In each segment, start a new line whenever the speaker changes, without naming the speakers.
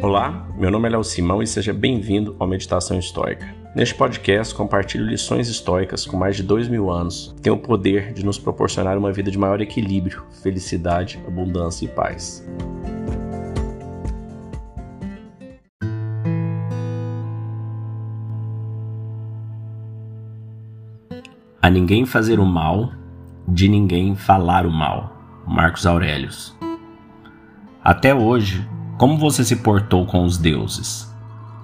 Olá, meu nome é Léo Simão e seja bem-vindo ao Meditação Histórica. Neste podcast, compartilho lições históricas com mais de dois mil anos que têm o poder de nos proporcionar uma vida de maior equilíbrio, felicidade, abundância e paz. A ninguém fazer o mal, de ninguém falar o mal. Marcos Aurelius. Até hoje, como você se portou com os deuses?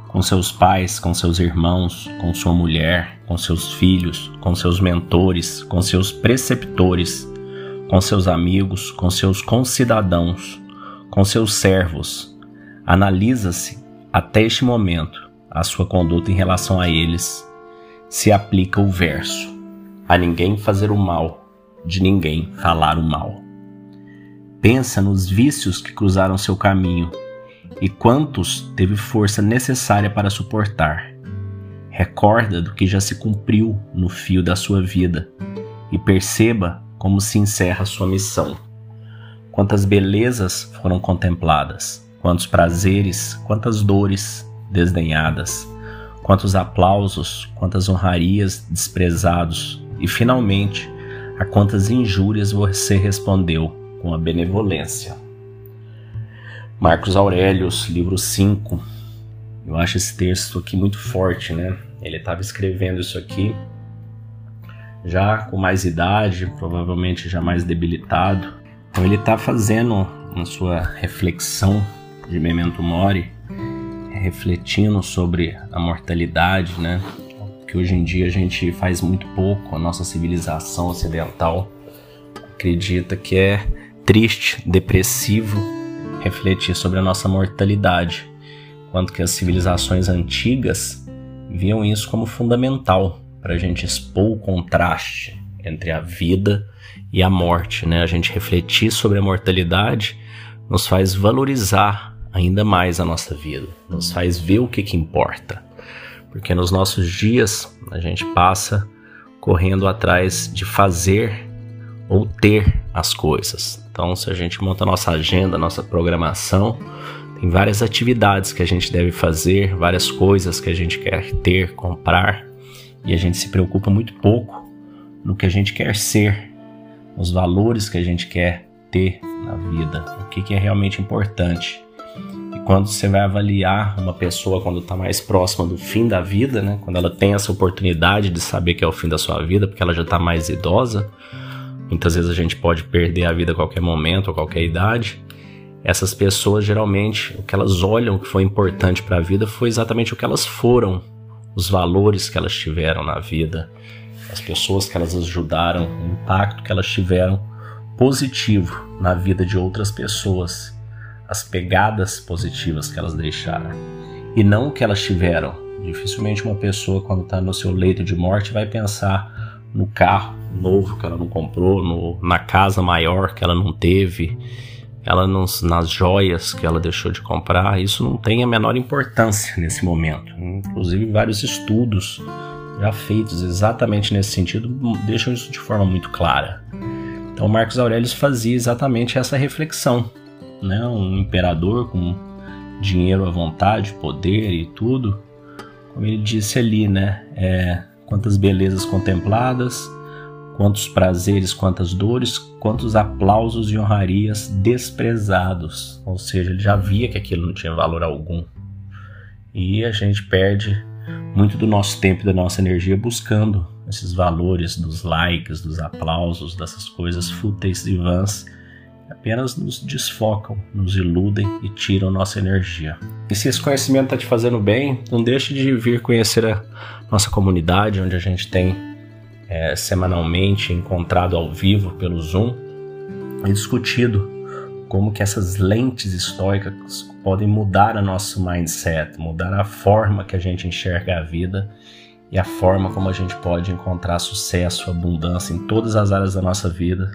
Com seus pais, com seus irmãos, com sua mulher, com seus filhos, com seus mentores, com seus preceptores, com seus amigos, com seus concidadãos, com seus servos. Analisa-se até este momento a sua conduta em relação a eles. Se aplica o verso: a ninguém fazer o mal, de ninguém falar o mal. Pensa nos vícios que cruzaram seu caminho e quantos teve força necessária para suportar. Recorda do que já se cumpriu no fio da sua vida e perceba como se encerra sua missão. Quantas belezas foram contempladas, quantos prazeres, quantas dores desdenhadas, quantos aplausos, quantas honrarias desprezados e finalmente a quantas injúrias você respondeu com a benevolência. Marcos Aurelius, livro 5. Eu acho esse texto aqui muito forte, né? Ele estava escrevendo isso aqui já com mais idade, provavelmente já mais debilitado. Então ele está fazendo a sua reflexão de Memento Mori, refletindo sobre a mortalidade, né? Que hoje em dia a gente faz muito pouco, a nossa civilização ocidental acredita que é triste, depressivo refletir sobre a nossa mortalidade, quanto que as civilizações antigas viam isso como fundamental para a gente expor o contraste entre a vida e a morte, né? A gente refletir sobre a mortalidade nos faz valorizar ainda mais a nossa vida, nos faz ver o que, que importa, porque nos nossos dias a gente passa correndo atrás de fazer ou ter as coisas. Então, se a gente monta a nossa agenda, nossa programação, tem várias atividades que a gente deve fazer, várias coisas que a gente quer ter, comprar, e a gente se preocupa muito pouco no que a gente quer ser, nos valores que a gente quer ter na vida, o que, que é realmente importante. E quando você vai avaliar uma pessoa quando está mais próxima do fim da vida, né, quando ela tem essa oportunidade de saber que é o fim da sua vida, porque ela já está mais idosa, Muitas vezes a gente pode perder a vida a qualquer momento, a qualquer idade. Essas pessoas, geralmente, o que elas olham que foi importante para a vida foi exatamente o que elas foram, os valores que elas tiveram na vida, as pessoas que elas ajudaram, o impacto que elas tiveram positivo na vida de outras pessoas, as pegadas positivas que elas deixaram e não o que elas tiveram. Dificilmente uma pessoa, quando está no seu leito de morte, vai pensar no carro novo que ela não comprou, no, na casa maior que ela não teve, ela nos, nas joias que ela deixou de comprar, isso não tem a menor importância nesse momento. Inclusive, vários estudos já feitos exatamente nesse sentido deixam isso de forma muito clara. Então, Marcos Aurelius fazia exatamente essa reflexão. Né? Um imperador com dinheiro à vontade, poder e tudo, como ele disse ali, né? É, quantas belezas contempladas, quantos prazeres, quantas dores, quantos aplausos e honrarias desprezados. Ou seja, ele já via que aquilo não tinha valor algum. E a gente perde muito do nosso tempo e da nossa energia buscando esses valores dos likes, dos aplausos, dessas coisas fúteis e vãs apenas nos desfocam, nos iludem e tiram nossa energia. E se esse conhecimento está te fazendo bem, não deixe de vir conhecer a nossa comunidade, onde a gente tem é, semanalmente encontrado ao vivo pelo Zoom e discutido como que essas lentes históricas podem mudar o nosso mindset, mudar a forma que a gente enxerga a vida e a forma como a gente pode encontrar sucesso, abundância em todas as áreas da nossa vida,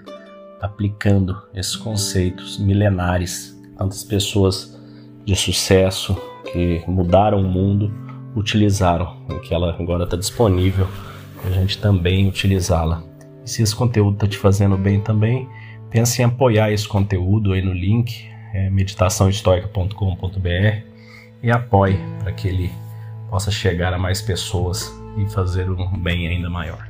aplicando esses conceitos milenares. Tantas pessoas de sucesso que mudaram o mundo utilizaram, que ela agora está disponível a gente também utilizá-la. E se esse conteúdo está te fazendo bem também, pense em apoiar esse conteúdo aí no link, é meditaçãohistórica.com.br. e apoie para que ele possa chegar a mais pessoas e fazer um bem ainda maior.